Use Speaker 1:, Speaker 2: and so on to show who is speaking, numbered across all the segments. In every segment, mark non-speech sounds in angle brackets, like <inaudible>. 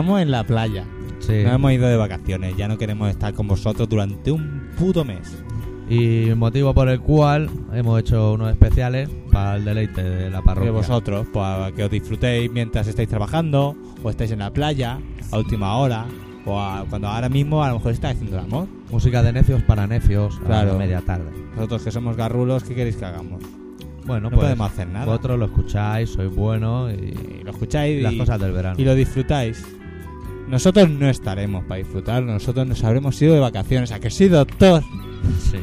Speaker 1: estamos en la playa.
Speaker 2: Sí.
Speaker 1: Nos hemos ido de vacaciones. Ya no queremos estar con vosotros durante un puto mes.
Speaker 2: Y motivo por el cual hemos hecho unos especiales para el deleite de la parroquia.
Speaker 1: vosotros, pues a que os disfrutéis mientras estáis trabajando, o estáis en la playa, a última hora, o a- cuando ahora mismo a lo mejor estáis haciendo el amor.
Speaker 2: Música de necios para necios
Speaker 1: Claro.
Speaker 2: a la media tarde.
Speaker 1: Nosotros que somos garrulos, ¿qué queréis que hagamos?
Speaker 2: Bueno,
Speaker 1: No,
Speaker 2: pues
Speaker 1: podemos hacer nada.
Speaker 2: vosotros lo escucháis, sois buenos y,
Speaker 1: Y lo escucháis
Speaker 2: y las cosas del verano.
Speaker 1: y lo disfrutáis. Nosotros no estaremos para disfrutarlo, nosotros nos habremos ido de vacaciones. ¿A que sí, doctor?
Speaker 2: Sí.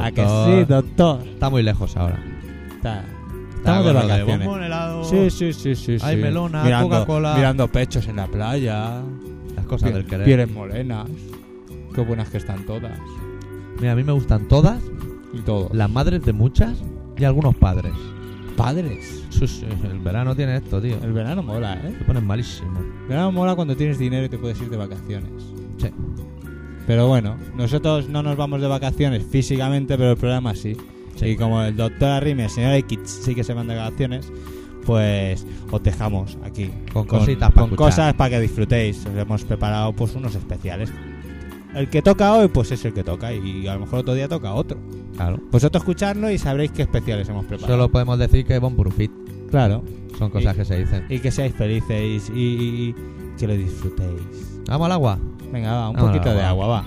Speaker 1: ¿A que
Speaker 2: Doctor,
Speaker 1: sí, doctor?
Speaker 2: Está muy lejos ahora.
Speaker 1: Está- Estamos de vacaciones.
Speaker 2: bombón, helado,
Speaker 1: Sí, sí, sí, sí.
Speaker 2: Hay
Speaker 1: sí.
Speaker 2: melona, Coca-Cola.
Speaker 1: Mirando pechos en la playa.
Speaker 2: Las cosas del querer.
Speaker 1: Pieles morenas. Qué buenas que están todas.
Speaker 2: Mira, a mí me gustan todas,
Speaker 1: Y todo.
Speaker 2: las madres de muchas y algunos padres.
Speaker 1: Padres.
Speaker 2: Sí, el verano tiene esto, tío.
Speaker 1: El verano mola, ¿eh?
Speaker 2: Se ponen malísimo.
Speaker 1: El verano mola cuando tienes dinero y te puedes ir de vacaciones.
Speaker 2: Sí.
Speaker 1: Pero bueno, nosotros no nos vamos de vacaciones físicamente, pero el programa sí.
Speaker 2: Sí.
Speaker 1: Y como el doctor Arrim y el señor X sí que se van de vacaciones, pues os dejamos aquí.
Speaker 2: Con cositas pa'
Speaker 1: con
Speaker 2: escuchar.
Speaker 1: cosas para que disfrutéis. Os hemos preparado pues unos especiales. El que toca hoy, pues es el que toca. Y a lo mejor otro día toca otro.
Speaker 2: Claro.
Speaker 1: Vosotros escuchadlo y sabréis qué especiales hemos preparado.
Speaker 2: Solo podemos decir que Bon Burufit.
Speaker 1: Claro.
Speaker 2: Son cosas
Speaker 1: Y-
Speaker 2: que se dicen.
Speaker 1: Y que seáis felices y, y- y que lo disfrutéis.
Speaker 2: ¿Vamos al agua?
Speaker 1: Venga, va, un
Speaker 2: Vamos
Speaker 1: poquito de
Speaker 2: agua,
Speaker 1: va.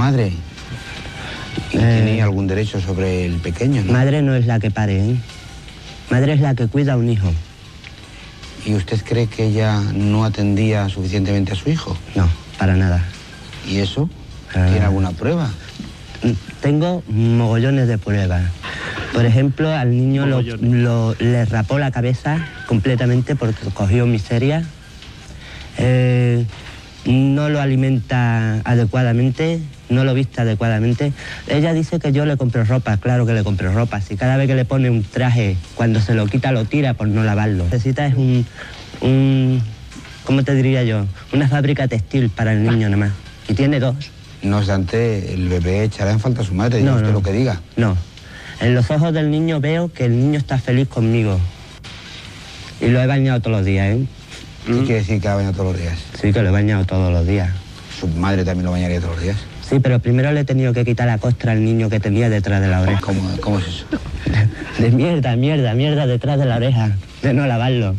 Speaker 3: Madre. Y
Speaker 4: Eh.
Speaker 3: tiene algún derecho sobre el pequeño, ¿no?
Speaker 4: Madre no es la que pare, ¿eh? Madre es la que cuida a un hijo.
Speaker 3: ¿Y usted cree que ella no atendía suficientemente a su hijo?
Speaker 4: No, para nada.
Speaker 3: ¿Y eso?
Speaker 4: Ah.
Speaker 3: ¿Tiene alguna prueba?
Speaker 4: Mm, Tengo mogollones de pruebas. Por ejemplo, al niño lo, lo- le rapó la cabeza completamente porque cogió miseria. Eh, no lo alimenta adecuadamente, no lo viste adecuadamente. Ella dice que yo le compro ropa, claro que le compro ropa. Si cada vez que le pone un traje, cuando se lo quita lo tira por no lavarlo. Necesita es un, un ¿cómo te diría yo? Una fábrica textil para el niño nada más. Y tiene dos.
Speaker 3: No obstante, el bebé echará en falta a su madre,
Speaker 4: No,
Speaker 3: usted
Speaker 4: no.
Speaker 3: lo que diga.
Speaker 4: No. En los ojos del niño veo que el niño está feliz conmigo. Y lo he bañado todos los días, ¿eh?
Speaker 3: ¿Qué quiere decir que ha bañado todos los días?
Speaker 4: Sí, que lo he bañado todos los días.
Speaker 3: Su madre también lo bañaría todos los días.
Speaker 4: Sí, pero primero le he tenido que quitar la costra al niño que tenía detrás de la oreja.
Speaker 3: ¿Cómo, cómo es eso? <laughs>
Speaker 4: De mierda, mierda, mierda detrás de la oreja. De no lavarlo.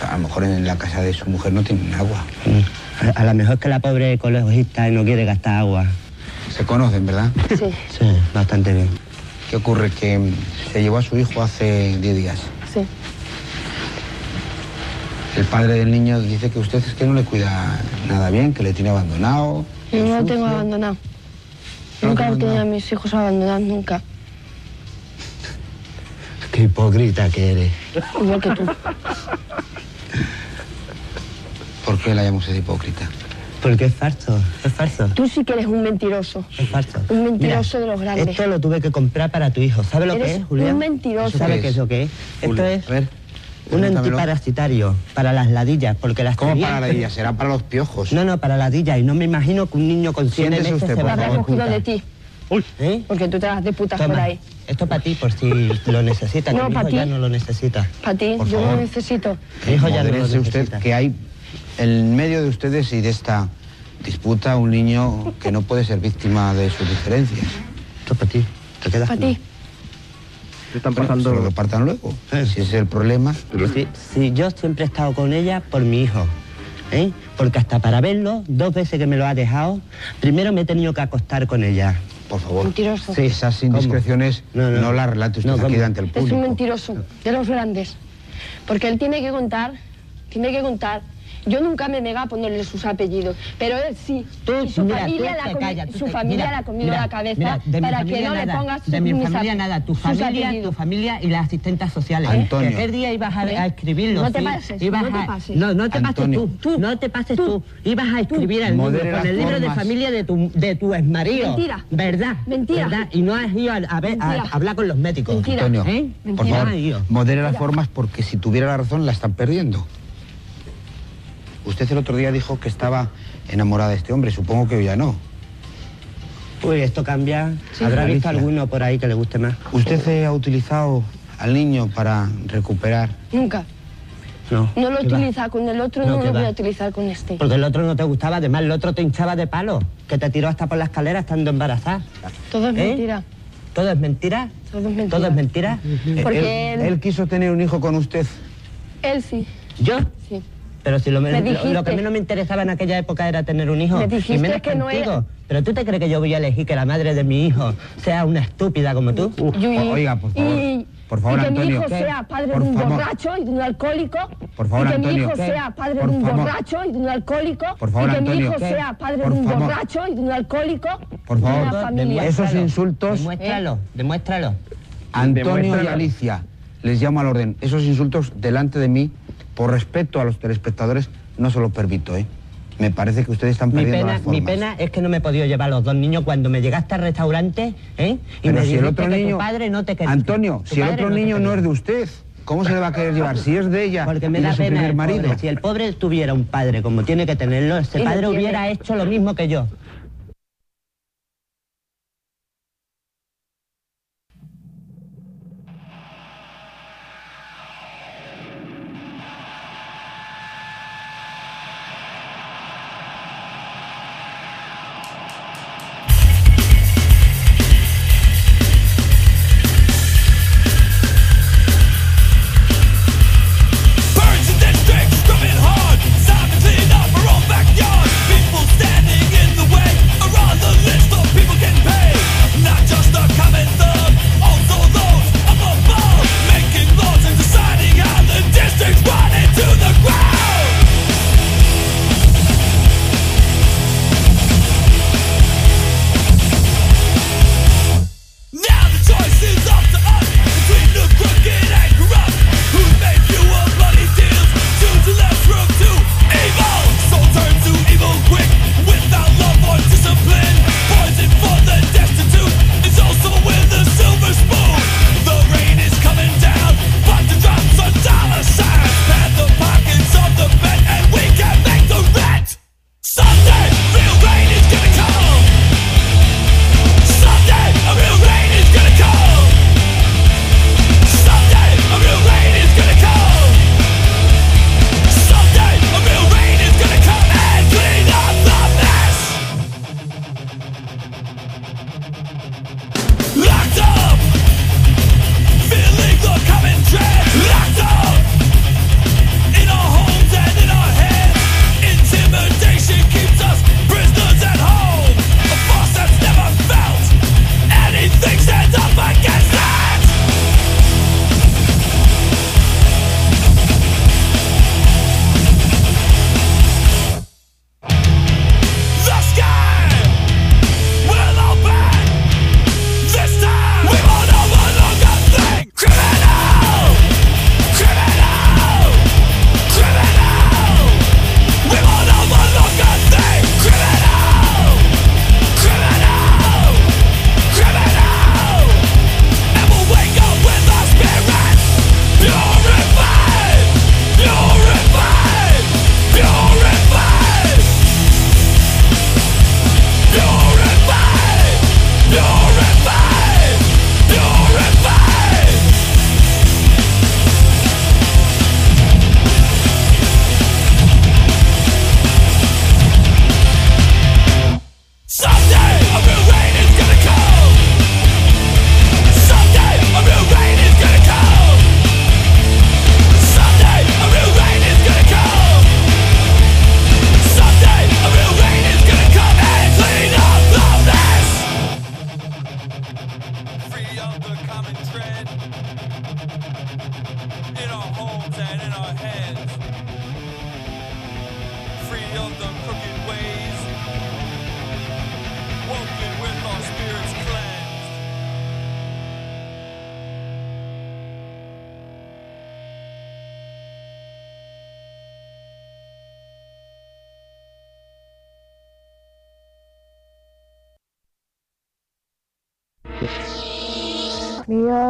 Speaker 3: A lo mejor en la casa de su mujer no tienen agua.
Speaker 4: Mm. A, a lo mejor es que la pobre ecologista no quiere gastar agua.
Speaker 3: Se conocen, ¿verdad?
Speaker 5: Sí.
Speaker 4: Sí, bastante bien.
Speaker 3: ¿Qué ocurre? Que se llevó a su hijo hace 10 días.
Speaker 5: Sí.
Speaker 3: El padre del niño dice que usted es que no le cuida nada bien, que le tiene abandonado.
Speaker 5: No lo tengo abandonado.
Speaker 3: No
Speaker 5: Nunca
Speaker 3: lo
Speaker 5: he tenido a mis hijos abandonados, nunca.
Speaker 4: Qué hipócrita que eres.
Speaker 5: Igual que tú.
Speaker 3: ¿Por qué la llama usted hipócrita?
Speaker 4: Porque es falso, es falso.
Speaker 5: Tú sí que eres un mentiroso.
Speaker 4: Es falso.
Speaker 5: Un mentiroso de los grandes.
Speaker 4: Esto lo tuve que comprar para tu hijo. ¿Sabe lo
Speaker 5: Eres
Speaker 4: que es, Julián?
Speaker 5: un mentiroso.
Speaker 4: ¿Sabe
Speaker 3: ¿Qué
Speaker 4: qué
Speaker 3: es?
Speaker 4: es lo que es?
Speaker 3: Julio,
Speaker 4: Esto es
Speaker 3: a ver,
Speaker 4: un antiparasitario para las ladillas, porque las
Speaker 3: ¿Cómo para la ladilla? Será para los piojos.
Speaker 4: No, no, para ladillas. Y no me imagino que un niño con siete
Speaker 3: Siéntese
Speaker 4: meses
Speaker 3: usted,
Speaker 4: se
Speaker 3: por
Speaker 4: va a
Speaker 5: Lo cogido de ti.
Speaker 4: ¿Eh?
Speaker 5: Porque tú te das de putas por ahí.
Speaker 4: esto para ti, por si lo necesitas.
Speaker 5: No,
Speaker 4: que mi
Speaker 5: pa'
Speaker 4: hijo
Speaker 5: ti.
Speaker 4: ya no lo necesita.
Speaker 5: Para ti, yo
Speaker 3: favor.
Speaker 5: no necesito.
Speaker 4: Mi hijo ya no lo
Speaker 3: Modérese usted
Speaker 4: necesita.
Speaker 3: que hay en medio de ustedes y de esta disputa un niño que no puede ser víctima de sus diferencias.
Speaker 4: Esto para ti. ¿Te quedas
Speaker 5: Para
Speaker 4: con-
Speaker 3: Están Se lo repartan luego. Si ese es el problema.
Speaker 4: Sí, sí, yo siempre he estado con ella por mi hijo. ¿eh? Porque hasta para verlo, dos veces que me lo ha dejado, primero me he tenido que acostar con ella.
Speaker 3: Por favor.
Speaker 5: Mentiroso.
Speaker 4: Sí.
Speaker 3: Esas indiscreciones no,
Speaker 4: No, no.
Speaker 3: las relate usted
Speaker 4: No,
Speaker 3: aquí
Speaker 4: ¿cómo?
Speaker 3: delante del
Speaker 5: Es
Speaker 3: público.
Speaker 5: un mentiroso de los grandes. Porque él tiene que contar, tiene que contar. Yo nunca me negaba a ponerle sus apellidos, pero él sí.
Speaker 4: Tú,
Speaker 5: y su
Speaker 4: mira,
Speaker 5: familia,
Speaker 4: tú
Speaker 5: la,
Speaker 4: tú
Speaker 5: su
Speaker 4: te-
Speaker 5: familia
Speaker 4: mira,
Speaker 5: la ha comido
Speaker 4: mira,
Speaker 5: la cabeza
Speaker 4: mira, de mi
Speaker 5: para que no le pongas
Speaker 4: de mi familia nada, tu
Speaker 5: sus
Speaker 4: familia, tu familia y las asistentes sociales.
Speaker 3: Antonio.
Speaker 4: Que aquel día ibas a, a escribirlo.
Speaker 5: No te
Speaker 4: sí,
Speaker 5: pases,
Speaker 4: ibas
Speaker 5: no te
Speaker 4: a-
Speaker 5: pases.
Speaker 4: No, no te
Speaker 3: Antonio.
Speaker 4: pases tú, no te pases tú. Ibas a escribir el libro con el libro de familia de tu, de tu exmarido.
Speaker 5: Mentira.
Speaker 4: ¿Verdad?
Speaker 5: Mentira.
Speaker 4: ¿Verdad? Y no has ido a, a ver, a-
Speaker 5: Mentira.
Speaker 4: a hablar con los médicos.
Speaker 5: Mentira.
Speaker 3: Antonio,
Speaker 4: ¿Eh?
Speaker 3: por favor, modere las formas porque si tuviera la razón la están perdiendo. Usted el otro día dijo que estaba enamorada de este hombre, supongo que hoy ya no.
Speaker 4: Uy, esto cambia.
Speaker 5: Sí.
Speaker 4: Habrá visto alguno por ahí que le guste más.
Speaker 3: ¿Usted eh, ha utilizado al niño para recuperar?
Speaker 5: Nunca.
Speaker 4: No.
Speaker 5: No lo
Speaker 4: ¿qué va?
Speaker 5: utiliza con el otro,
Speaker 4: No,
Speaker 5: lo voy a utilizar con este.
Speaker 4: Porque el otro no te gustaba, además el otro te hinchaba de palo, que te tiró hasta por la escalera estando embarazada.
Speaker 5: Todo es
Speaker 4: ¿Eh?
Speaker 5: mentira.
Speaker 4: ¿Todo es mentira?
Speaker 5: Todo es mentira.
Speaker 4: ¿Todo es mentira?
Speaker 5: Porque
Speaker 3: él,
Speaker 5: él-
Speaker 3: él quiso tener un hijo con usted.
Speaker 5: Él sí,
Speaker 4: ¿Yo? Pero si lo,
Speaker 5: Me
Speaker 4: lo- lo
Speaker 5: dijiste.
Speaker 4: que menos me interesaba en aquella época era tener un hijo.
Speaker 5: Me dijiste
Speaker 4: y menos
Speaker 5: que no era-
Speaker 4: Pero tú te crees que yo voy a elegir que la madre de mi hijo sea una estúpida como tú?
Speaker 5: Y-
Speaker 3: o- oiga, por favor.
Speaker 5: Y,
Speaker 3: Por favor,
Speaker 5: y que
Speaker 3: Antonio.
Speaker 5: mi hijo
Speaker 3: ¿Qué?
Speaker 5: sea padre
Speaker 3: Por
Speaker 5: de un
Speaker 3: favor.
Speaker 5: borracho y de un alcohólico.
Speaker 3: Por favor,
Speaker 5: y que
Speaker 3: Antonio.
Speaker 5: mi hijo
Speaker 3: ¿Qué?
Speaker 5: sea padre
Speaker 3: Por
Speaker 5: de un
Speaker 3: favor.
Speaker 5: borracho y de un alcohólico.
Speaker 3: Por favor,
Speaker 5: y que
Speaker 3: Antonio.
Speaker 5: mi hijo
Speaker 3: ¿Qué?
Speaker 5: sea padre
Speaker 3: Por
Speaker 5: de un
Speaker 3: favor.
Speaker 5: borracho y de un alcohólico.
Speaker 3: Por
Speaker 5: de
Speaker 3: favor. Esos insultos-
Speaker 4: Demuéstralo, demuéstralo.
Speaker 3: Antonio y Alicia, les llamo al orden. Esos insultos delante de mí, por respeto a los telespectadores, no se los permito, ¿eh? Me parece que ustedes están
Speaker 4: Mi
Speaker 3: perdiendo
Speaker 4: pena,
Speaker 3: las formas.
Speaker 4: mi pena es que no me he podido llevar a los dos niños cuando me llegaste al restaurante, ¿eh? Y
Speaker 3: Pero
Speaker 4: me
Speaker 3: si el otro
Speaker 4: que
Speaker 3: niño...
Speaker 4: tu padre no te quería.
Speaker 3: Antonio,
Speaker 4: Tu
Speaker 3: si el otro niño no es de usted, ¿cómo se le va a querer llevar? Si es de ella
Speaker 4: Porque me
Speaker 3: y de
Speaker 4: da
Speaker 3: su
Speaker 4: pena
Speaker 3: primer
Speaker 4: el
Speaker 3: marido.
Speaker 4: pobre. Si el pobre tuviera un padre como tiene que tenerlo, ese
Speaker 5: lo
Speaker 4: padre hubiera hecho lo mismo que yo.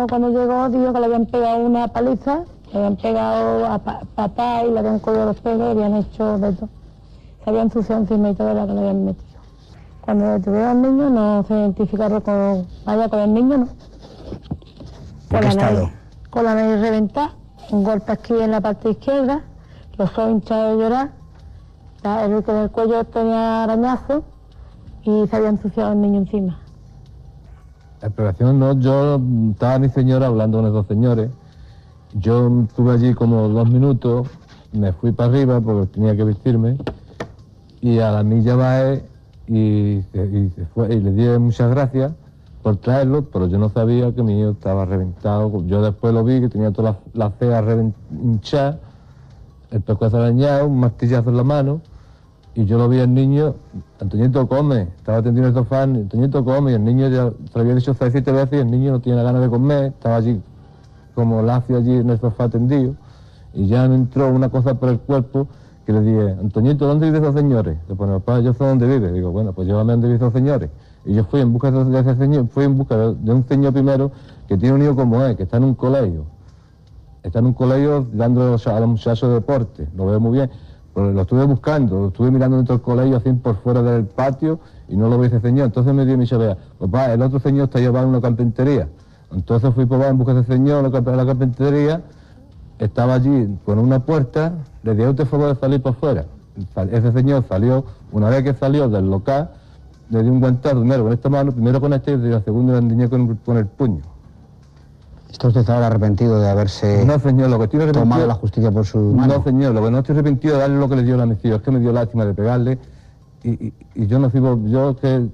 Speaker 6: Cuando llegó dijo que le habían pegado una paliza, le habían pegado a pa- papá y le habían cogido los pelos, le habían hecho de todo. Se habían ensuciado encima y todo la que le habían metido. Cuando detuvieron al niño no se identificaron con, vaya con el niño, ¿no?
Speaker 3: ¿En qué
Speaker 6: la nariz, con la nariz reventada, un golpe aquí en la parte izquierda, los ojos hinchados de llorar, el, el cuello tenía arañazo y se había ensuciado el niño encima.
Speaker 7: La exploración no, yo estaba mi señora hablando con esos señores. Yo estuve allí como dos minutos, me fui para arriba porque tenía que vestirme y a la milla bajé y, se- y fue, y le di muchas gracias por traerlo, pero yo no sabía que mi hijo estaba reventado. Yo después lo vi que tenía todas las las cejas hinchadas, el pescuezo arañado, un martillazo en la mano. Y yo lo vi al niño, Antoñito come, estaba tendido en el sofá, Antoñito come, y el niño ya se lo había dicho seis, siete veces y el niño no tiene ganas de comer, estaba allí como lacio allí en el sofá tendido, y ya me entró una cosa por el cuerpo que le dije, Antoñito, ¿dónde viven esos señores? Le pone, papá, yo sé dónde vive. Digo, bueno, pues llévame donde viven esos señores. Y yo fui en busca de de ese señor, fui en busca de, de un señor primero que tiene un hijo como él, que está en un colegio está en un colegio dando a los muchachos deporte, lo veo muy bien. Lo estuve buscando, lo estuve mirando dentro del colegio, así por fuera del patio, y no lo vi ese señor. Entonces me dio mi chavea, papá, el otro señor está llevando una carpintería. Entonces fui papá en busca de ese señor la la carpintería, estaba allí con una puerta, le dije, usted favor de salir por fuera. Ese señor salió, una vez que salió del local, le di un guantazo primero con esta mano, primero con esta y la segunda le endiñé con, con el puño.
Speaker 3: ¿Está usted ahora arrepentido de haberse
Speaker 7: No, señor, lo que estoy arrepentido...
Speaker 3: tomado la justicia por su mano?
Speaker 7: No, señor, lo que no estoy arrepentido de darle lo que le dio a mis hijos, es que me dio lástima de pegarle y, y- y yo no sirvo, yo que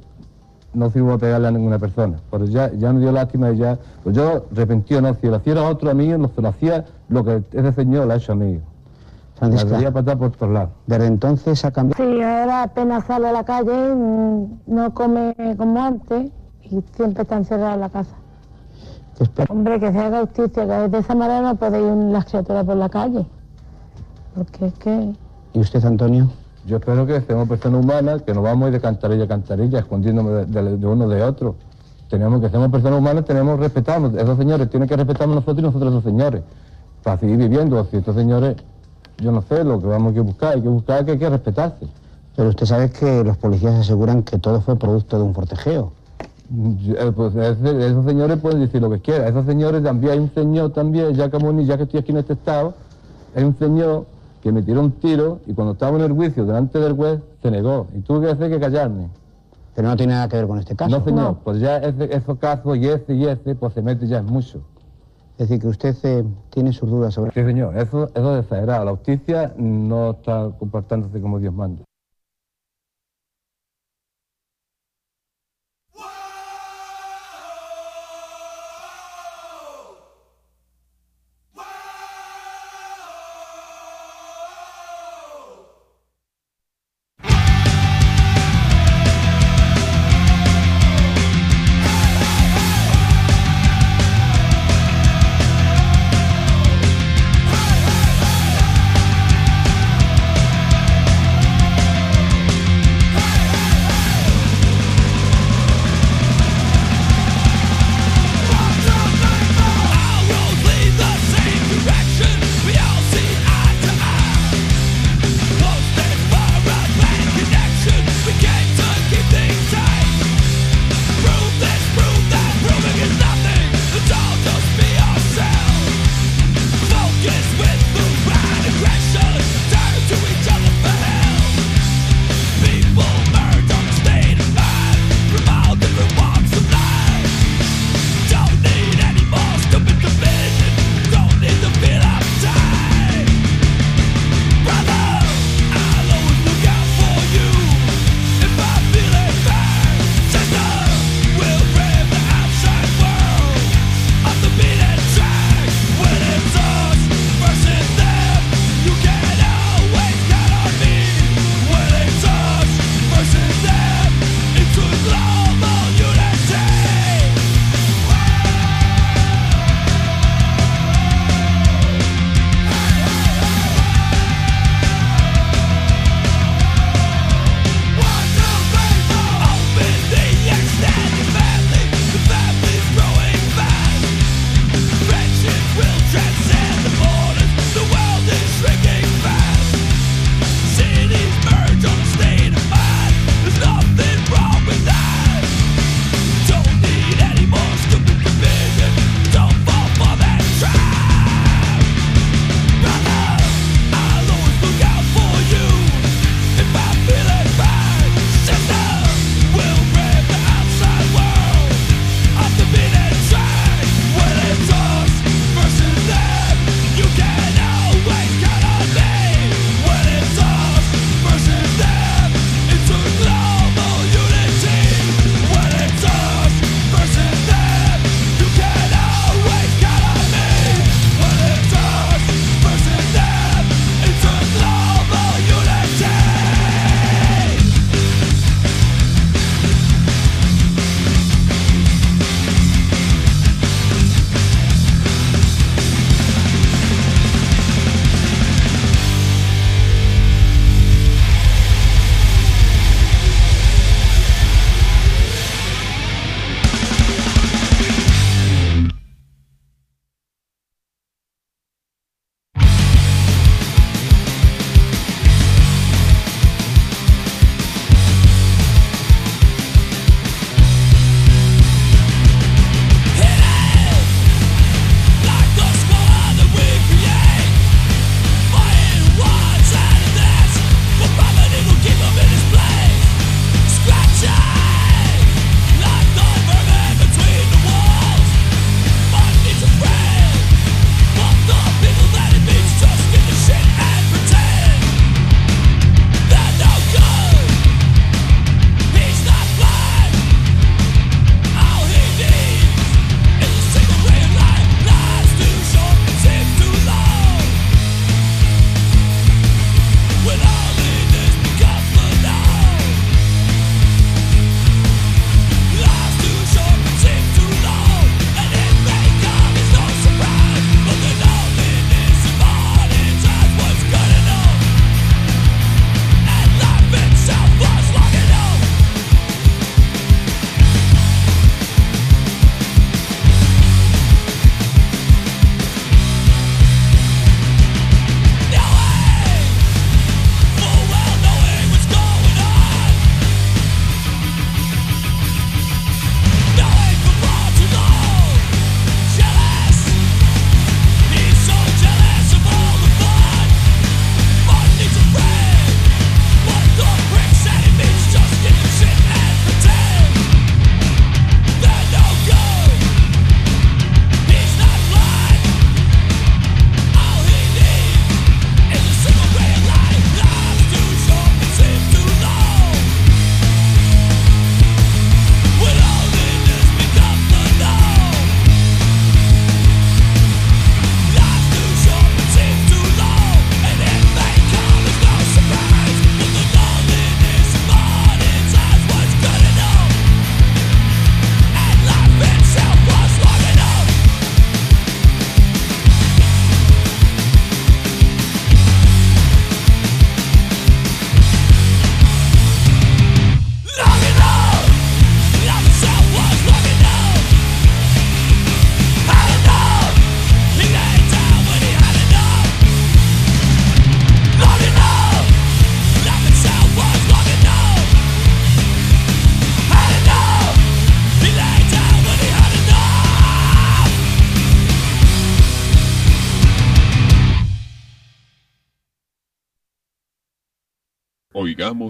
Speaker 7: no sirvo a pegarle a ninguna persona, pero ya, ya me dio lástima y ya, pues yo arrepentido no, si lo hiciera otro a mí, no se lo hacía lo que ese señor le ha hecho a mí. La
Speaker 3: Francisca,
Speaker 7: patada por todos lados.
Speaker 3: desde entonces ha cambiado.
Speaker 6: Sí, ahora apenas sale a la calle, mm, no come como antes y siempre está encerrado en la casa. Hombre, que se haga justicia, que de esa manera no puede ir las criaturas por la calle. Porque es que...
Speaker 3: ¿Y usted, Antonio?
Speaker 7: Yo espero que seamos personas humanas, que no vamos a ir de cantarilla a cantarilla, escondiéndome de, de- de uno de otro. Tenemos que ser personas humanas, tenemos que respetarnos. Esos señores tienen que respetarnos nosotros y nosotros esos señores. Para seguir viviendo. Si estos señores, yo no sé lo que vamos a buscar, hay que buscar que hay que respetarse.
Speaker 3: Pero usted sabe que los policías aseguran que todo fue producto de un forcejeo.
Speaker 7: Eh, Pues ese- esos señores pueden decir lo que quieran. Esos señores también, hay un señor también, ya como ni ya que estoy aquí en este estado, hay un señor que me tiró un tiro y cuando estaba en el juicio delante del juez se negó y tuve que hacer que callarme.
Speaker 3: Pero no tiene nada que ver con este caso.
Speaker 7: No, señor, pues ya ese, esos casos y ese y ese, pues se mete ya en mucho.
Speaker 3: Es decir, que usted eh, tiene sus dudas sobre...
Speaker 7: Sí, señor, eso, eso es exagerado. La justicia no está comportándose como Dios manda.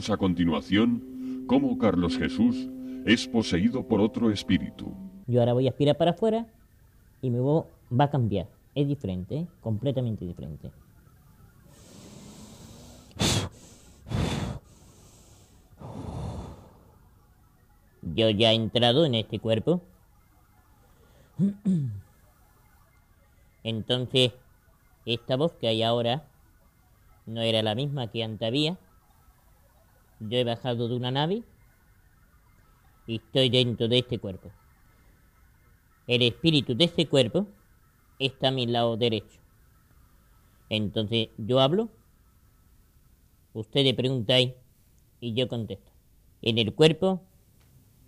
Speaker 8: A continuación cómo Carlos Jesús es poseído por otro espíritu.
Speaker 9: Yo ahora voy a aspirar para afuera y mi voz va a cambiar. Es diferente, ¿eh? completamente diferente. Yo ya he entrado en este cuerpo. Entonces, esta voz que hay ahora no era la misma que antes había. Yo he bajado de una nave y estoy dentro de este cuerpo. El espíritu de este cuerpo está a mi lado derecho. Entonces yo hablo, ustedes preguntáis y yo contesto. En el cuerpo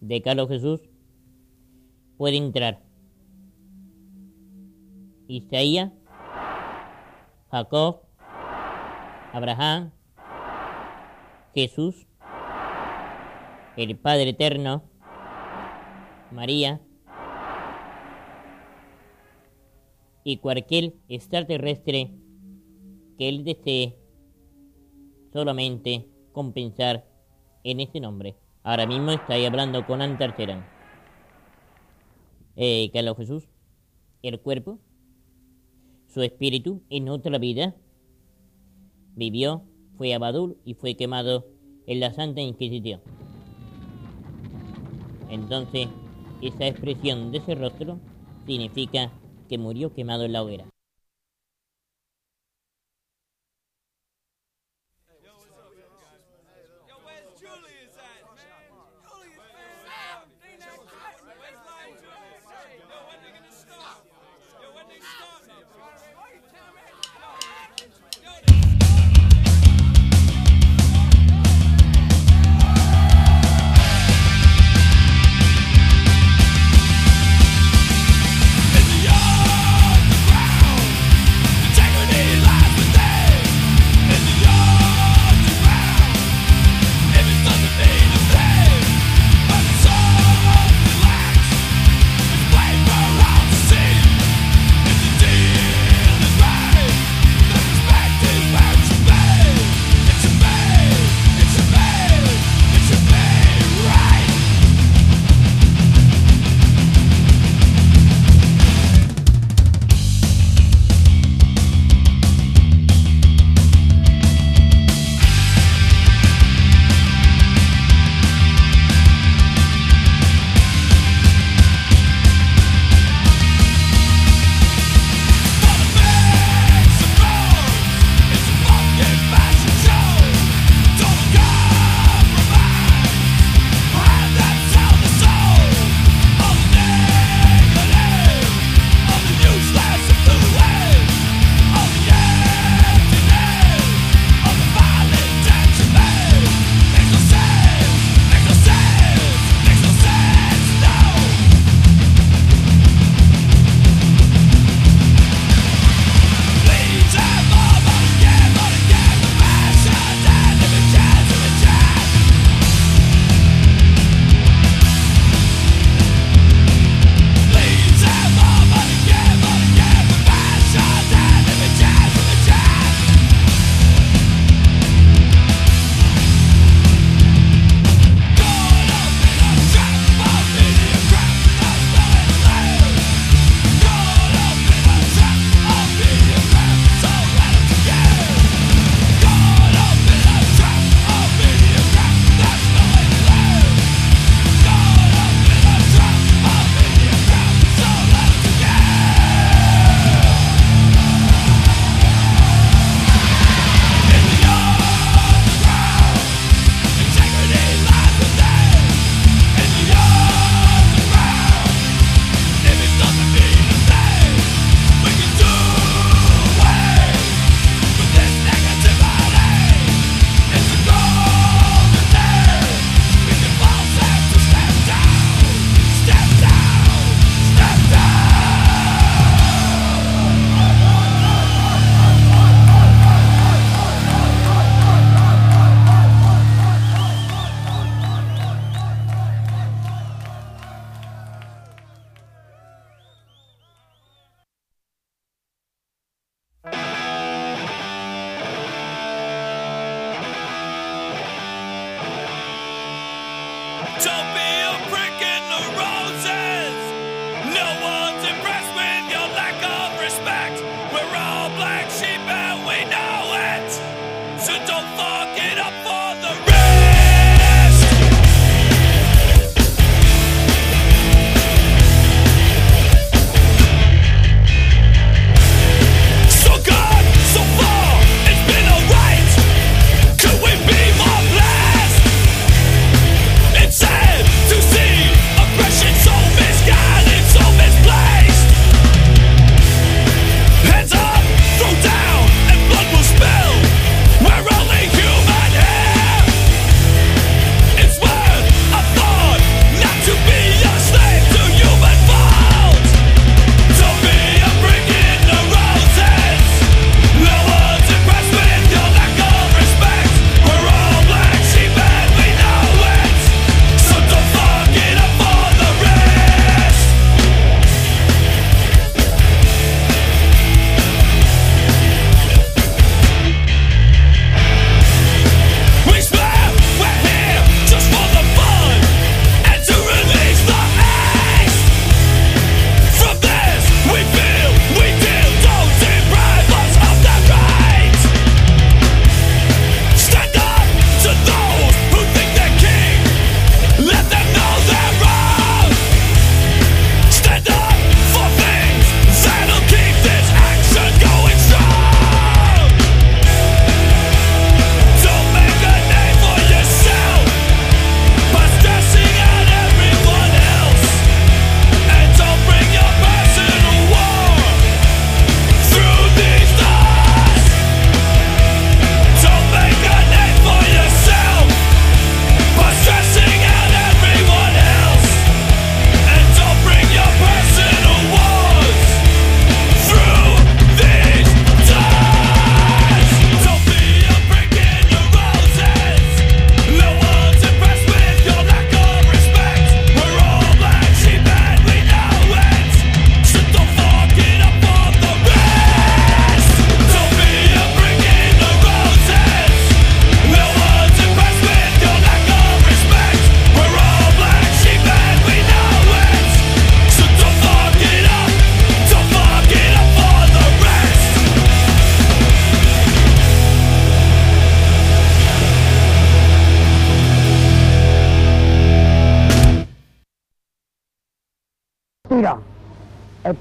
Speaker 9: de Carlos Jesús puede entrar Isaías, Jacob, Abraham, Jesús, el Padre Eterno, María y cualquier extraterrestre que él desee solamente compensar en este nombre. Ahora mismo estáis hablando con Antarterán. Eh, Carlos Jesús, el cuerpo, su espíritu en otra vida, vivió, fue abadul y fue quemado en la Santa Inquisición. Entonces, esa expresión de ese rostro significa que murió quemado en la hoguera.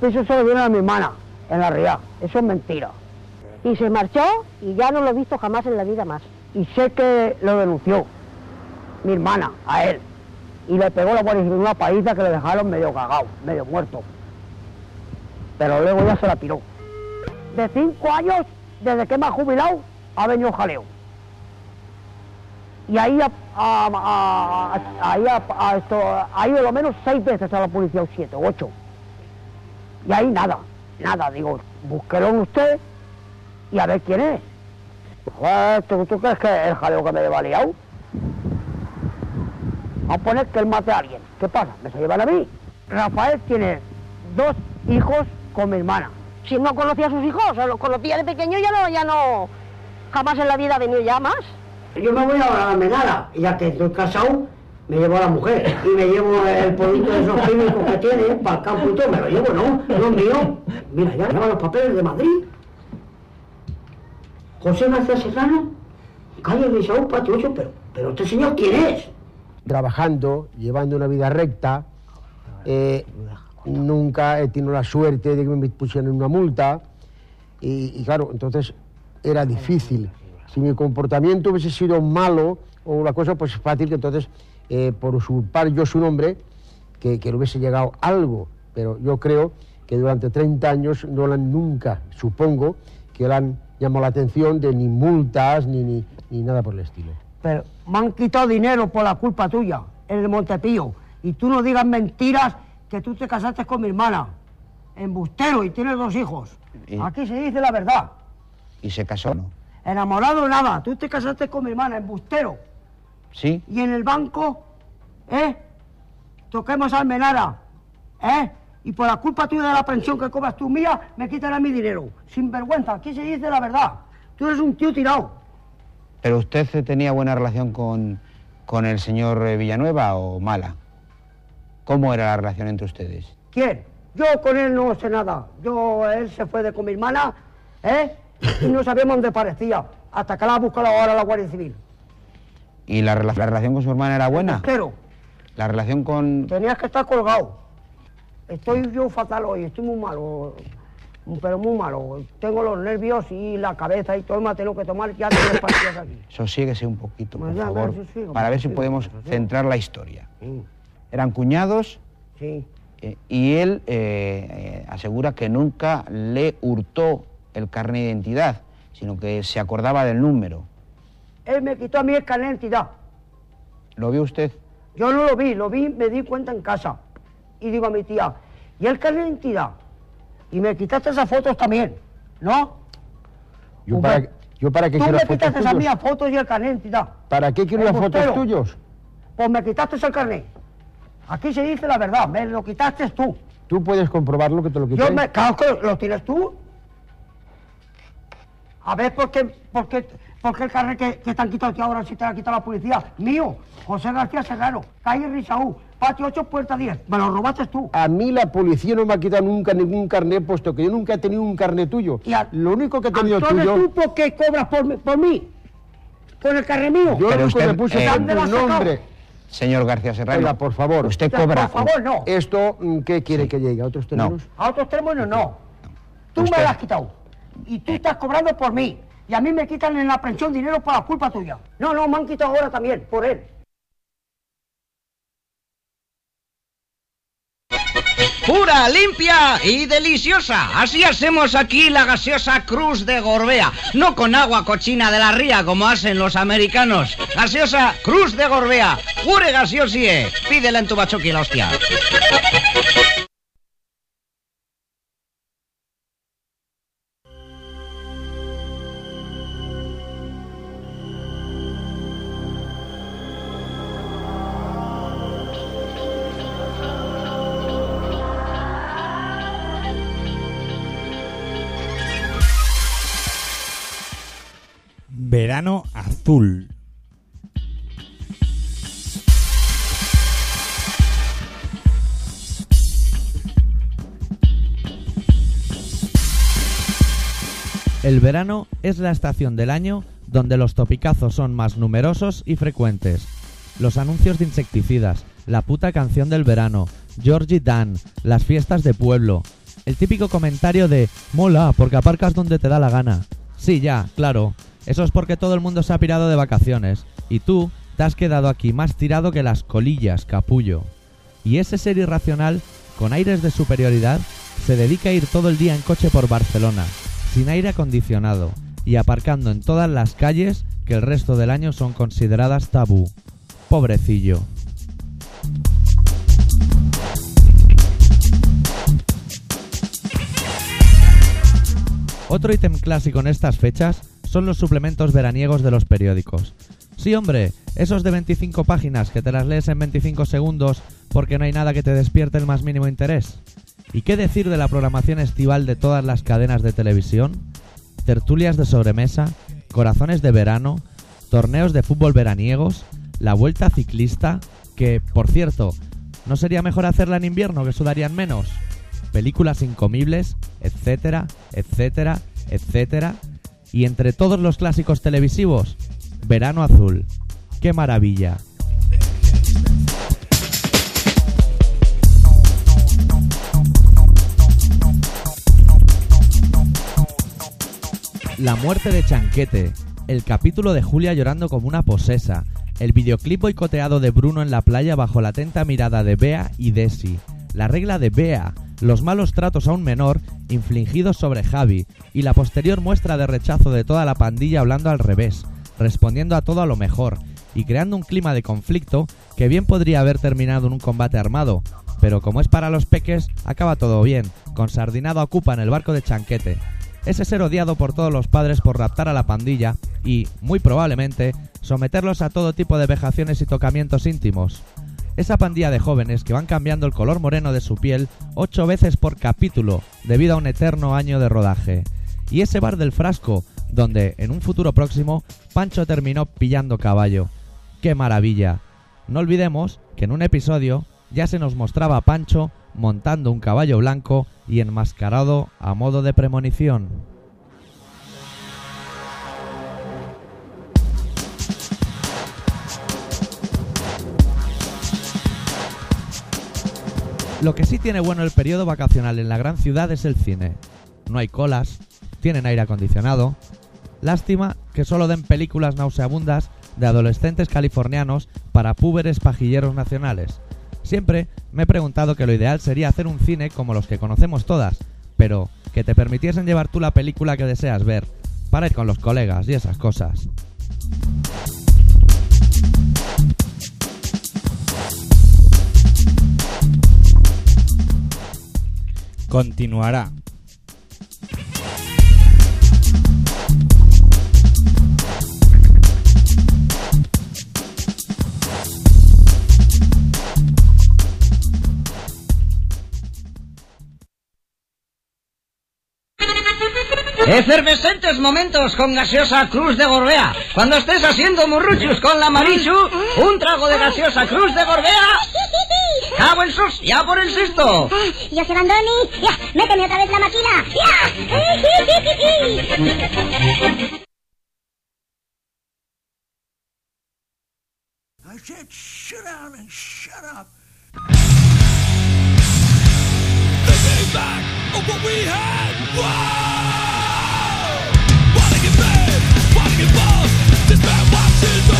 Speaker 10: El piso se lo a mi hermana, en la realidad. Eso es mentira.
Speaker 11: Y se marchó y ya no lo he visto jamás en la vida más.
Speaker 10: Y sé que lo denunció mi hermana a él. Y le pegó la Civil una paliza que le dejaron medio cagado, medio muerto. Pero luego ya se la tiró. De cinco años, desde que me ha jubilado, ha venido jaleo. Y ahí, ha ido lo menos seis veces a la policía, o siete, ocho. Y ahí nada, nada. Digo, búsquelo usted y a ver quién es. Joder, ¿tú, tú crees que es el jaleo que me he liado? A poner que él mate a alguien. ¿Qué pasa? ¿Me se llevan a mí? Rafael tiene dos hijos con mi hermana.
Speaker 11: Si no conocía a sus hijos, o los conocía de pequeño, ya no, ya no, jamás en la vida ha venido ya más.
Speaker 10: Yo me voy a la almenara, y ya que estoy casado, me llevo a la mujer y me llevo el polvito de esos químicos que tiene para el campo y todo, me lo llevo, ¿no? No es mío. Mira, ya llevan los papeles de Madrid. José García Serrano, calle patio 8, pero, pero este señor, ¿quién es?
Speaker 12: trabajando, llevando una vida recta. eh, nunca he tenido la suerte de que me pusieran una multa. Y, y claro, entonces era difícil. Si mi comportamiento hubiese sido malo o una cosa, pues es fácil que entonces, eh, por usurpar yo su nombre, que, que le hubiese llegado algo. Pero yo creo que durante 30 años no le han nunca, supongo, que le han llamado la atención de ni multas ni, ni, ni nada por el estilo.
Speaker 10: Pero me han quitado dinero por la culpa tuya, en el Montepío. Y tú no digas mentiras que tú te casaste con mi hermana. Embustero y tienes dos hijos.
Speaker 3: Y-
Speaker 10: Aquí se dice la verdad.
Speaker 3: ¿Y se casó no?
Speaker 10: Enamorado nada. Tú te casaste con mi hermana, embustero.
Speaker 3: ¿Sí?
Speaker 10: Y en el banco, ¿eh? Toquemos almenara, ¿eh? Y por la culpa tuya de la pensión que cobras tú mía, me quitarán mi dinero. Sin vergüenza, aquí se dice la verdad. Tú eres un tío tirado.
Speaker 3: ¿Pero usted tenía buena relación con, con el señor eh, Villanueva o mala? ¿Cómo era la relación entre ustedes?
Speaker 10: ¿Quién? Yo con él no sé nada. Yo, él se fue de con mi hermana, ¿eh? Y no sabíamos dónde parecía. Hasta que la ha buscado ahora la Guardia Civil.
Speaker 3: ¿Y la, la relación con su hermana era buena?
Speaker 10: Embustero.
Speaker 3: ¿La relación con...?
Speaker 10: Tenías que estar colgado. Estoy yo fatal hoy, estoy muy malo. Pero muy malo. Tengo los nervios y la cabeza y todo. Me ha tenido que tomar ya tres <coughs> pastillas aquí.
Speaker 3: Sosíguese un poquito, por
Speaker 10: Pues ver,
Speaker 3: favor,
Speaker 10: sosiego,
Speaker 3: para ver si podemos centrar la historia.
Speaker 10: Sí.
Speaker 3: Eran cuñados
Speaker 10: Sí.
Speaker 3: eh, y él eh, eh, asegura que nunca le hurtó el carnet de identidad, sino que se acordaba del número.
Speaker 10: Él me quitó a mí el carnet de identidad.
Speaker 3: ¿Lo vio usted?
Speaker 10: Yo no lo vi, lo vi, me di cuenta en casa. Y digo a mi tía, ¿y el carnet de identidad? Y me quitaste esas fotos también, ¿no?
Speaker 12: Yo para, yo para qué
Speaker 10: Tú
Speaker 12: quiero
Speaker 10: me
Speaker 12: las fotos
Speaker 10: quitaste esas
Speaker 12: tuyas?
Speaker 10: mías fotos y el carnet de identidad.
Speaker 12: ¿Para qué quiero las fotos tuyos?
Speaker 10: Pues me quitaste el carnet. Aquí se dice la verdad, me lo quitaste tú.
Speaker 12: Tú puedes comprobarlo que te lo quité.
Speaker 10: Yo me claro que lo tienes tú. A ver por qué, por qué, por qué el carnet que, que te han quitado a ti ahora si te lo ha quitado la policía. Mío, José García Serrano, calle Risaú, patio 8, puerta 10. Me lo robaste tú.
Speaker 12: A mí la policía no me ha quitado nunca ningún carnet, puesto que yo nunca he tenido un carnet tuyo. Lo único que he tenido
Speaker 10: Entonces
Speaker 12: tuyo...
Speaker 10: tú por qué cobras por, mí- por mí. Con el carnet mío.
Speaker 12: Yo lo único que puse
Speaker 3: eh,
Speaker 12: fue
Speaker 10: ¿Dónde lo
Speaker 12: tu nombre.
Speaker 3: Señor García Serrano,
Speaker 12: Oiga, por favor.
Speaker 3: usted cobra...
Speaker 10: por favor, no.
Speaker 12: ¿Esto mm, qué quiere que llegue? ¿A otros términos?
Speaker 10: A otros términos no. Tú
Speaker 3: Usted-
Speaker 10: me lo has quitado. Y tú estás cobrando por mí. Y a mí me quitan en la pensión dinero por la culpa tuya. No, no, me han quitado ahora también, por él.
Speaker 13: Pura, limpia y deliciosa. Así hacemos aquí la gaseosa Cruz de Gorbea. No con agua cochina de la ría como hacen los americanos. Gaseosa Cruz de Gorbea. Pure gaseosie. Pídela en tu bachoqui, la hostia.
Speaker 1: Azul.
Speaker 2: El verano es la estación del año donde los topicazos son más numerosos y frecuentes. Los anuncios de insecticidas, la puta canción del verano, Georgie Dan, las fiestas de pueblo, El típico comentario de mola porque aparcas donde te da la gana. Sí, ya, claro. Eso es porque todo el mundo se ha pirado de vacaciones. Y tú te has quedado aquí más tirado que las colillas, capullo. Y ese ser irracional, con aires de superioridad, se dedica a ir todo el día en coche por Barcelona, sin aire acondicionado, y aparcando en todas las calles que el resto del año son consideradas tabú. Pobrecillo. Otro ítem clásico en estas fechas son los suplementos veraniegos de los periódicos. Sí, hombre, esos de 25 páginas que te las lees en 25 segundos porque no hay nada que te despierte el más mínimo interés. ¿Y qué decir de la programación estival de todas las cadenas de televisión? Tertulias de sobremesa, corazones de verano, torneos de fútbol veraniegos, la vuelta ciclista, que, por cierto, ¿no sería mejor hacerla en invierno que sudarían menos? Películas incomibles, etcétera, etcétera, etcétera. Y entre todos los clásicos televisivos, Verano Azul. ¡Qué maravilla! La muerte de Chanquete, el capítulo de Julia llorando como una posesa, el videoclip boicoteado de Bruno en la playa bajo la atenta mirada de Bea y Desi, la regla de Bea, los malos tratos a un menor infligidos sobre Javi y la posterior muestra de rechazo de toda la pandilla hablando al revés, respondiendo a todo a lo mejor y creando un clima de conflicto que bien podría haber terminado en un combate armado, pero como es para los peques, acaba todo bien, con Sardinado ocupa en el barco de Chanquete. Ese ser odiado por todos los padres por raptar a la pandilla y, muy probablemente, someterlos a todo tipo de vejaciones y tocamientos íntimos. Esa pandilla de jóvenes que van cambiando el color moreno de su piel ocho veces por capítulo debido a un eterno año de rodaje. Y ese bar del frasco, donde, en un futuro próximo, Pancho terminó pillando caballo. ¡Qué maravilla! No olvidemos que en un episodio ya se nos mostraba a Pancho montando un caballo blanco y enmascarado a modo de premonición. Lo que sí tiene bueno el periodo vacacional en la gran ciudad es el cine. No hay colas, tienen aire acondicionado. Lástima que solo den películas nauseabundas de adolescentes californianos para púberes pajilleros nacionales. Siempre me he preguntado que lo ideal sería hacer un cine como los que conocemos todas, pero que te permitiesen llevar tú la película que deseas ver, para ir con los colegas y esas cosas.
Speaker 1: Continuará.
Speaker 13: Efervescentes momentos con gaseosa Cruz de Gorbea. Cuando estés haciendo murruchos con la Marichu, un trago de gaseosa Cruz de Gorbea. ¡Ya por el cesto!
Speaker 14: Yo soy Bandoni. Ya, méteme otra vez la máquina. Ya.
Speaker 15: I said, sit down and shut up. Of what we had. Wow! Wanna get paid, wanna get both. This man watches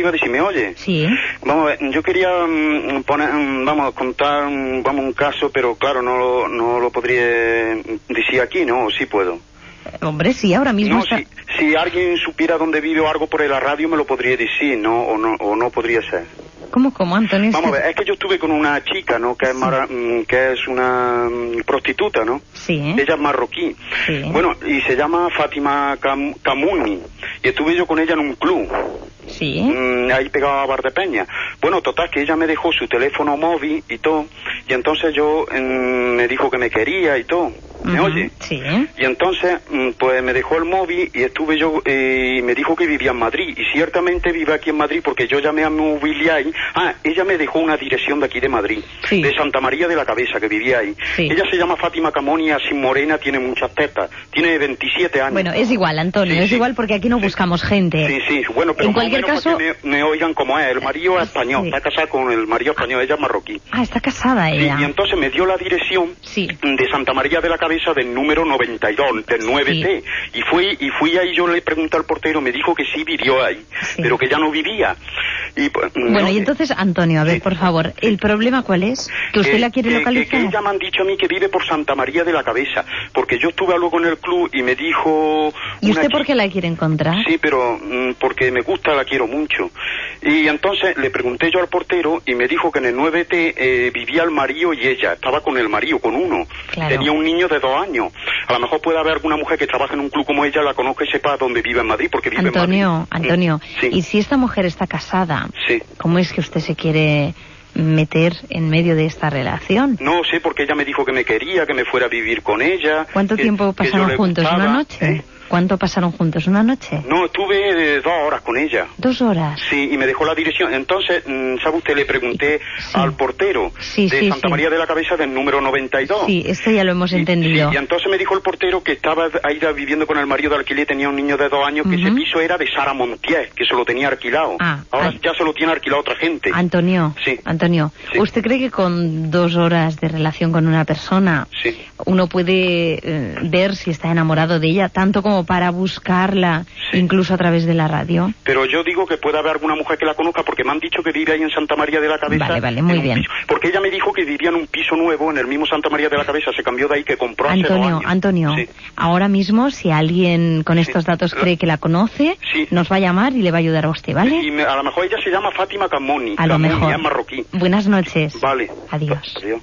Speaker 16: ¿en qué le iba a decir? ¿Me oye?
Speaker 17: Sí.
Speaker 16: Vamos a ver, yo quería mm, poner, mm, vamos contar, vamos un caso, pero claro, no lo, no lo podría decir aquí, ¿no? ¿O sí puedo?
Speaker 17: Hombre, sí, ahora mismo
Speaker 16: No,
Speaker 17: está...
Speaker 16: si, si alguien supiera dónde vive o algo por la radio me lo podría decir, ¿no? O no, o no podría ser.
Speaker 17: ¿Cómo, cómo, Antonio?
Speaker 16: Vamos a ver, es que yo estuve con una chica, ¿no? Que es, mara- mm, que es una prostituta, ¿no?
Speaker 17: Sí.
Speaker 16: Ella es marroquí.
Speaker 17: Sí.
Speaker 16: Bueno, y se llama Fátima Cam- Camuni. Y estuve yo con ella en un club.
Speaker 17: Sí.
Speaker 16: Mm, ahí pegaba a Bar de Peña. Bueno, total, que ella me dejó su teléfono móvil y todo. Y entonces yo mm, me dijo que me quería y todo. ¿Me
Speaker 17: Ujú,
Speaker 16: oye?
Speaker 17: Sí.
Speaker 16: Y entonces, mm, pues me dejó el móvil y estuve yo, eh, y me dijo que vivía en Madrid. Y ciertamente vive aquí en Madrid porque yo llamé a Mobiliar. Ah, ella me dejó una dirección de aquí de Madrid. De Santa María de la Cabeza, que vivía ahí.
Speaker 17: Sí.
Speaker 16: Ella se llama Fátima Camoni, así morena, tiene muchas tetas. Tiene 27 años.
Speaker 17: Bueno, es igual, Antonio, es igual porque aquí no buscamos gente.
Speaker 16: Sí, sí, bueno, pero
Speaker 17: En cualquier caso-
Speaker 16: que me, me oigan como es. El marido es español, está casado con el marido español, ella es marroquí.
Speaker 17: Ah, está casada ella.
Speaker 16: y entonces me dio la dirección de Santa María de la Cabeza del número 92, del 9T. Y fui, y fui ahí, yo le pregunté al portero, me dijo que sí vivió ahí, pero que ya no vivía. Y, pues,
Speaker 17: Bueno,
Speaker 16: no,
Speaker 17: y entonces, Antonio, a ver, por favor, ¿el problema cuál es? ¿Que usted
Speaker 16: que-
Speaker 17: la quiere
Speaker 16: que- que-
Speaker 17: localizar?
Speaker 16: Que, ella me han dicho a mí que vive por Santa María de la Cabeza, porque yo estuve luego en el club y me dijo...
Speaker 17: ¿Y usted por qué la quiere encontrar?
Speaker 16: Sí, pero mm, porque me gusta, la quiero mucho. Y entonces le pregunté yo al portero y me dijo que en el 9T eh, vivía el marido y ella, estaba con el marido, con uno.
Speaker 17: Claro.
Speaker 16: Tenía un niño de dos años. A lo mejor puede haber alguna mujer que trabaje en un club como ella, la conozca y sepa dónde vive en Madrid, porque vive en
Speaker 17: Antonio,
Speaker 16: Madrid.
Speaker 17: Antonio,
Speaker 16: Sí.
Speaker 17: y si esta mujer está casada,
Speaker 16: Sí.
Speaker 17: ¿cómo es que usted se quiere meter en medio de esta relación?
Speaker 16: No sé, porque ella me dijo que me quería, que me fuera a vivir con ella.
Speaker 17: ¿Cuánto
Speaker 16: que-
Speaker 17: tiempo pasaron juntos? ¿Una
Speaker 16: gustaba.
Speaker 17: noche? ¿Cuánto pasaron juntos? ¿Una noche?
Speaker 16: No, estuve eh, dos horas con ella.
Speaker 17: ¿Dos horas?
Speaker 16: Sí, y me dejó la dirección. Entonces, mm, ¿sabe usted? Le pregunté al portero
Speaker 17: Sí,
Speaker 16: de
Speaker 17: sí,
Speaker 16: Santa
Speaker 17: sí.
Speaker 16: María de la Cabeza del número 92.
Speaker 17: Sí, esto ya lo hemos entendido.
Speaker 16: Y entonces me dijo el portero que estaba ahí viviendo con el marido de alquiler, tenía un niño de dos años, que ese piso era de Sara Montier, que se lo tenía alquilado.
Speaker 17: Ah,
Speaker 16: Ahora
Speaker 17: ah.
Speaker 16: ya se lo tiene alquilado otra gente.
Speaker 17: Antonio,
Speaker 16: Sí.
Speaker 17: Antonio, ¿usted cree que con dos horas de relación con una persona
Speaker 16: Sí.
Speaker 17: uno puede eh, ver si está enamorado de ella, tanto como para buscarla, incluso a través de la radio?
Speaker 16: Pero yo digo que puede haber alguna mujer que la conozca porque me han dicho que vive ahí en Santa María de la Cabeza.
Speaker 17: Vale, vale, muy bien.
Speaker 16: piso. Porque ella me dijo que vivía en un piso nuevo en el mismo Santa María de la Cabeza, se cambió de ahí que compró
Speaker 17: Antonio. Antonio,
Speaker 16: Sí.
Speaker 17: ahora mismo si alguien con estos datos cree que la conoce, nos va a llamar y le va a ayudar a usted, ¿vale?
Speaker 16: Y me- a lo mejor ella se llama Fátima Camoni.
Speaker 17: A lo
Speaker 16: Camoni,
Speaker 17: mejor.
Speaker 16: marroquí.
Speaker 17: Buenas noches.
Speaker 16: Vale.
Speaker 17: Adiós.
Speaker 16: Adiós.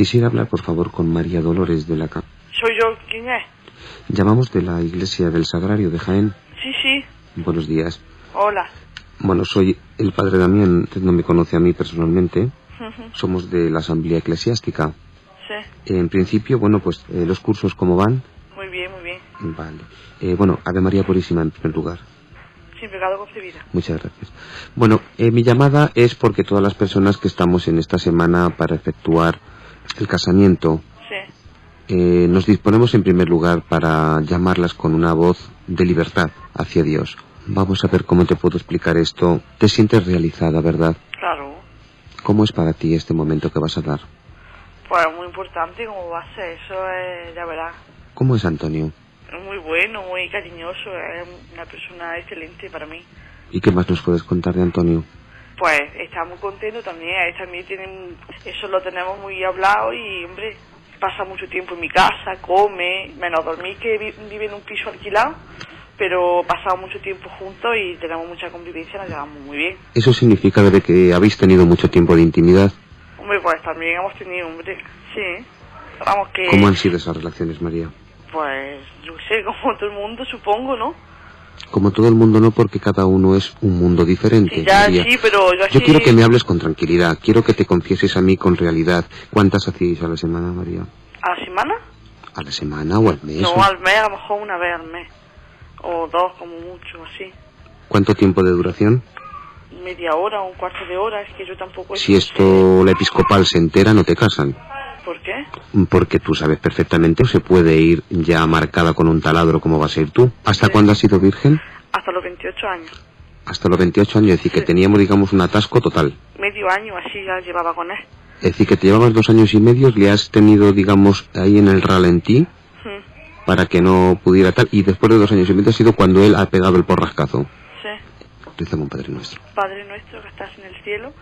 Speaker 18: Quisiera hablar, por favor, con María Dolores de la Ca-
Speaker 19: Soy yo. ¿Quién es?
Speaker 18: Llamamos de la Iglesia del Sagrario de Jaén.
Speaker 19: Sí, sí.
Speaker 18: Buenos días.
Speaker 19: Hola.
Speaker 18: Bueno, soy el padre Damián, usted no me conoce a mí personalmente.
Speaker 19: Ujú.
Speaker 18: Somos de la Asamblea Eclesiástica.
Speaker 19: Sí.
Speaker 18: En principio, bueno, pues eh, los cursos, ¿cómo van?
Speaker 19: Muy bien, muy bien.
Speaker 18: Vale. Eh, bueno, Ave María Purísima en primer lugar.
Speaker 19: Sin pecado concebida.
Speaker 18: Muchas gracias. Bueno, eh, mi llamada es porque todas las personas que estamos en esta semana para efectuar el casamiento,
Speaker 19: Sí.
Speaker 18: eh, nos disponemos en primer lugar para llamarlas con una voz de libertad hacia Dios. Vamos a ver cómo te puedo explicar esto. Te sientes realizada, ¿verdad?
Speaker 19: Claro.
Speaker 18: ¿Cómo es para ti este momento que vas a dar?
Speaker 19: Pues muy importante cómo va a ser. Eso es, ya verás.
Speaker 18: ¿Cómo es Antonio?
Speaker 19: Es muy bueno, muy cariñoso. Es una persona excelente para mí.
Speaker 18: ¿Y qué más nos puedes contar de Antonio?
Speaker 19: Pues está muy contento también. Él también tiene, eso lo tenemos muy hablado y, hombre, pasa mucho tiempo en mi casa, come, menos dormir que vi- vive en un piso alquilado, pero pasamos mucho tiempo juntos y tenemos mucha convivencia, nos llevamos muy bien.
Speaker 18: Eso significa de que habéis tenido mucho tiempo de intimidad.
Speaker 19: Hombre, pues también hemos tenido, hombre, sí. Vamos que,
Speaker 18: ¿Cómo han sido esas relaciones, María?
Speaker 19: pues, yo sé, <laughs> como todo el mundo, supongo, ¿no?
Speaker 18: Como todo el mundo no, porque cada uno es un mundo diferente.
Speaker 19: Sí, ya, sí, pero. Yo
Speaker 18: quiero que me hables con tranquilidad, quiero que te confieses a mí con realidad. ¿Cuántas hacíais a la semana, María?
Speaker 19: ¿A la semana?
Speaker 18: ¿A la semana o al mes?
Speaker 19: No,
Speaker 18: o-
Speaker 19: al mes, a lo mejor una vez al mes. O dos, como mucho, así.
Speaker 18: ¿Cuánto tiempo de duración?
Speaker 19: Media hora o un cuarto de hora, es que yo tampoco...
Speaker 18: Si esto la episcopal se entera, no te casan.
Speaker 19: ¿Por qué?
Speaker 18: Porque tú sabes perfectamente, se puede ir ya marcada con un taladro como vas a ir tú. ¿Hasta cuándo has sido virgen?
Speaker 19: Hasta los 28 años.
Speaker 18: Hasta los 28 años, es decir, que teníamos, digamos, un atasco total.
Speaker 19: Medio año así ya llevaba con él.
Speaker 18: Es decir, que te llevabas dos años y medio, le has tenido, digamos, ahí en el ralentí para que no pudiera tal, y después de dos años y medio ha sido cuando él ha pegado el porrascazo.
Speaker 19: Sí.
Speaker 18: Rezamos un Padre Nuestro.
Speaker 19: Padre nuestro que estás en el cielo,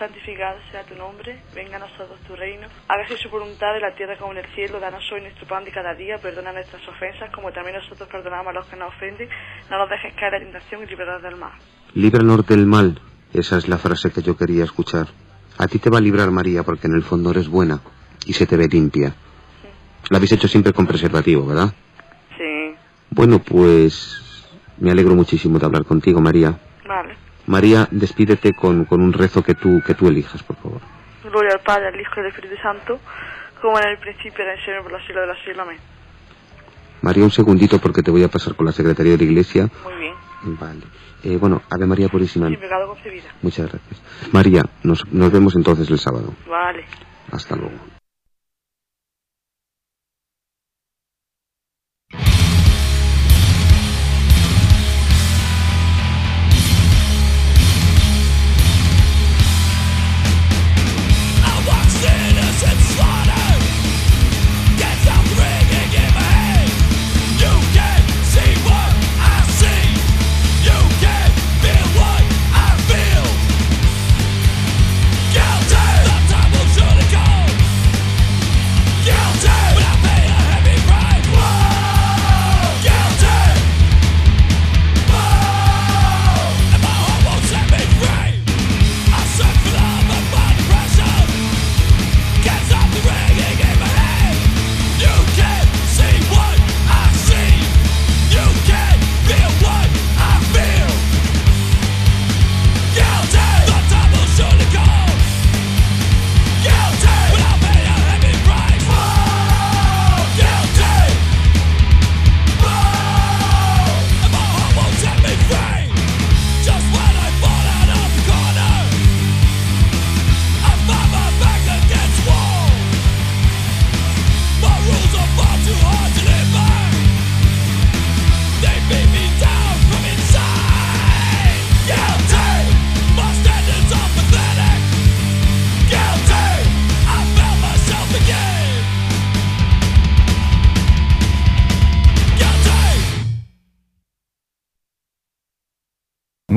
Speaker 19: santificado sea tu nombre, venga a nosotros tu reino. Hágase su voluntad en la tierra como en el cielo. Danos hoy nuestro pan de cada día. Perdona nuestras ofensas como también nosotros perdonamos a los que nos ofenden. No nos dejes caer en la tentación y librarnos del mal.
Speaker 18: Líbranos del mal. Esa es la frase que yo quería escuchar. A ti te va a librar María porque en el fondo eres buena y se te ve limpia. La habéis hecho siempre con preservativo, ¿verdad?
Speaker 19: Sí.
Speaker 18: Bueno, pues me alegro muchísimo de hablar contigo, María.
Speaker 19: Vale.
Speaker 18: María, despídete con, con un rezo que tú, que tú elijas, por favor.
Speaker 19: Gloria al Padre, al Hijo y al Espíritu Santo, como en el principio, era el Señor, por los siglos de los siglos. Amén.
Speaker 18: María, un segundito porque te voy a pasar con la secretaría de la iglesia.
Speaker 19: Muy bien.
Speaker 18: Vale. Eh, bueno, Ave María Purísima.
Speaker 19: Sin pecado concebida.
Speaker 18: Muchas gracias. María, nos, nos vemos entonces el sábado.
Speaker 19: Vale.
Speaker 18: Hasta luego.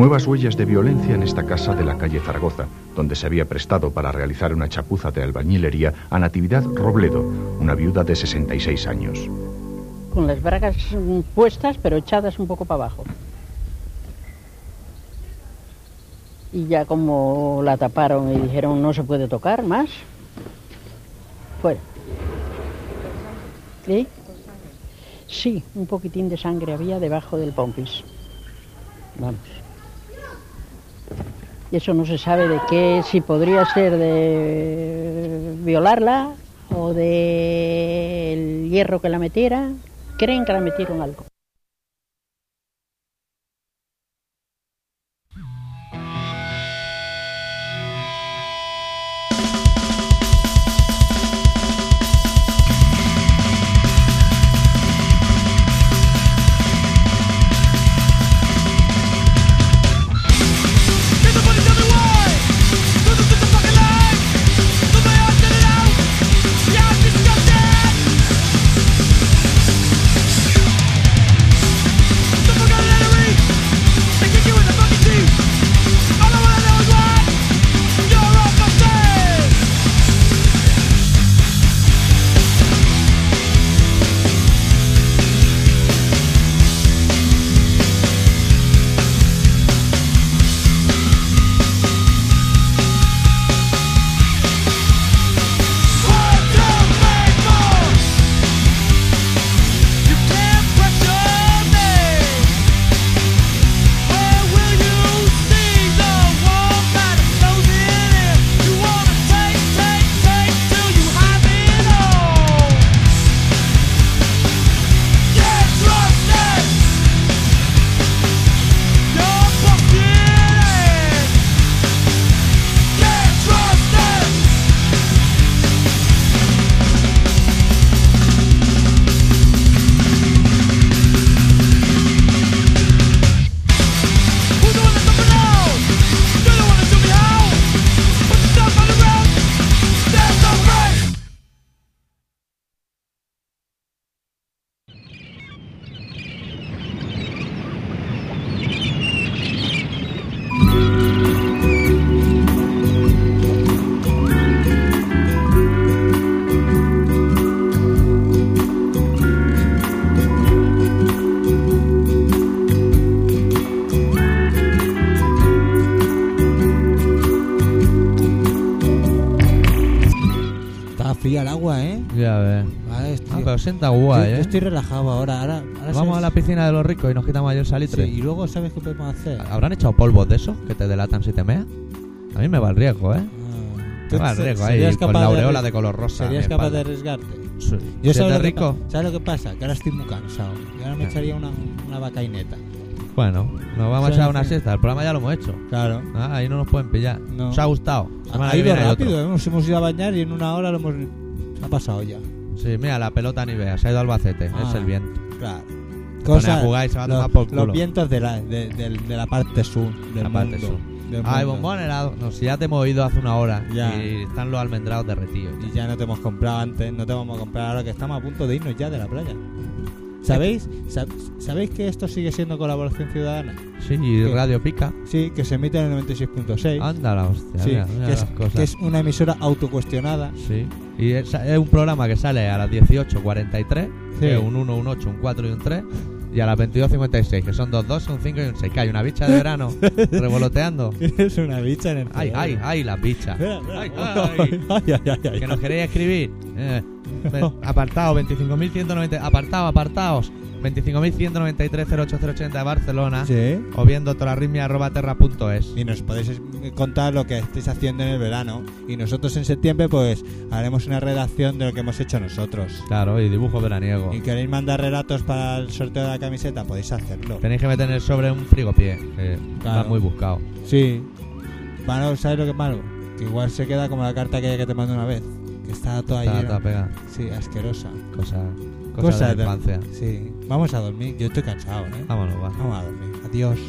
Speaker 20: Nuevas huellas de violencia en esta casa de la calle Zaragoza, donde se había prestado para realizar una chapuza de albañilería a Natividad Robledo, una viuda de 66 años.
Speaker 21: con las bragas puestas pero echadas un poco para abajo. Y ya como la taparon y dijeron no se puede tocar más, fuera. ¿Sí? Sí, un poquitín de sangre había debajo del pompis. Vamos. Y eso no se sabe de qué, si podría ser de violarla o del hierro que la metiera. Creen que la metieron algo.
Speaker 2: 60 guay,
Speaker 1: yo,
Speaker 2: ¿eh?
Speaker 1: Yo estoy relajado ahora. ahora, ahora
Speaker 2: Vamos
Speaker 1: sabes...
Speaker 2: a la piscina de los ricos y nos quitamos ayer salitre.
Speaker 1: Sí, y luego, ¿sabes qué podemos hacer?
Speaker 2: ¿Habrán echado polvos de esos que te delatan si te meas? A mí me va el riesgo, ¿eh?
Speaker 1: Ah,
Speaker 2: me va el riesgo ahí, con la aureola
Speaker 1: de,
Speaker 2: de, color rosa.
Speaker 1: ¿Serías capaz de arriesgarte?
Speaker 2: Sí.
Speaker 1: Yo sabes lo
Speaker 2: rico?
Speaker 1: Que, ¿Sabes lo que pasa? Que ahora estoy muy cansado. Y ahora me echaría una, una vacaineta.
Speaker 2: Bueno, nos vamos a echar una siesta. El programa ya lo hemos hecho.
Speaker 1: Claro.
Speaker 2: Ah, ahí no nos pueden pillar.
Speaker 1: No.
Speaker 2: Os ha gustado.
Speaker 1: Ha, ido rápido. Hemos, ¿eh? hemos ido a bañar y en una hora lo hemos... Ha pasado ya.
Speaker 2: Sí, mira, la pelota ni vea. Se ha ido Albacete.
Speaker 1: Ah,
Speaker 2: es el viento.
Speaker 1: Claro.
Speaker 2: Pone a jugar y se va a
Speaker 1: los,
Speaker 2: tomar por culo.
Speaker 1: los vientos de la, de, de- de la parte sur del
Speaker 2: La parte
Speaker 1: mundo.
Speaker 2: sur.
Speaker 1: del
Speaker 2: Ay, bombón helado. No, si ya te hemos oído hace una hora.
Speaker 1: Ya.
Speaker 2: Y están los almendrados derretidos.
Speaker 1: Y ya no te hemos comprado antes, no te vamos a comprar ahora que estamos a punto de irnos ya de la playa. ¿Sabéis? Sab- ¿Sabéis que esto sigue siendo colaboración ciudadana?
Speaker 2: Sí, y
Speaker 1: ¿Qué?
Speaker 2: Radio Pica.
Speaker 1: Sí, que se emite en el 96.6.
Speaker 2: Anda la hostia.
Speaker 1: Sí,
Speaker 2: mira, mira
Speaker 1: que, es,
Speaker 2: cosas.
Speaker 1: que es una emisora autocuestionada.
Speaker 2: Sí. Y es, es un programa que sale a las 18.43,
Speaker 1: Sí.
Speaker 2: que un 1, un 8, un 4 y un 3, y a las 22.56, que son dos 2, un 5 y un 6. Que hay una bicha de verano <laughs> revoloteando.
Speaker 1: Es una bicha en el
Speaker 2: Ay, ay, ay.
Speaker 1: Espera, espera.
Speaker 2: Ay,
Speaker 1: Ay, <laughs>
Speaker 2: ay.
Speaker 1: ay, ay, ay.
Speaker 2: Que nos queréis escribir. Eh, ven, apartado 25.190. Apartado, apartados. 25.193.08080 de Barcelona.
Speaker 1: Sí.
Speaker 2: O bien doctorarritmia.terra.es.
Speaker 1: Y nos podéis es- contar lo que estáis haciendo en el verano. Y nosotros en septiembre, pues haremos una redacción de lo que hemos hecho nosotros.
Speaker 2: Claro, y dibujo veraniego.
Speaker 1: Y queréis mandar relatos para el sorteo de la camiseta, podéis hacerlo.
Speaker 2: Tenéis que meter en el sobre un frigopié. Que
Speaker 1: Claro.
Speaker 2: va muy buscado.
Speaker 1: Sí. Bueno, ¿sabes lo que es malo? Que igual se queda como la carta aquella que te mandé una vez. Que está toda llena.
Speaker 2: toda pegada.
Speaker 1: Sí, asquerosa.
Speaker 2: Cosa, cosa, de la infancia.
Speaker 1: Sí. Vamos a dormir. Yo estoy cansado, ¿eh?
Speaker 2: Vámonos, va.
Speaker 1: Vamos a dormir. Adiós.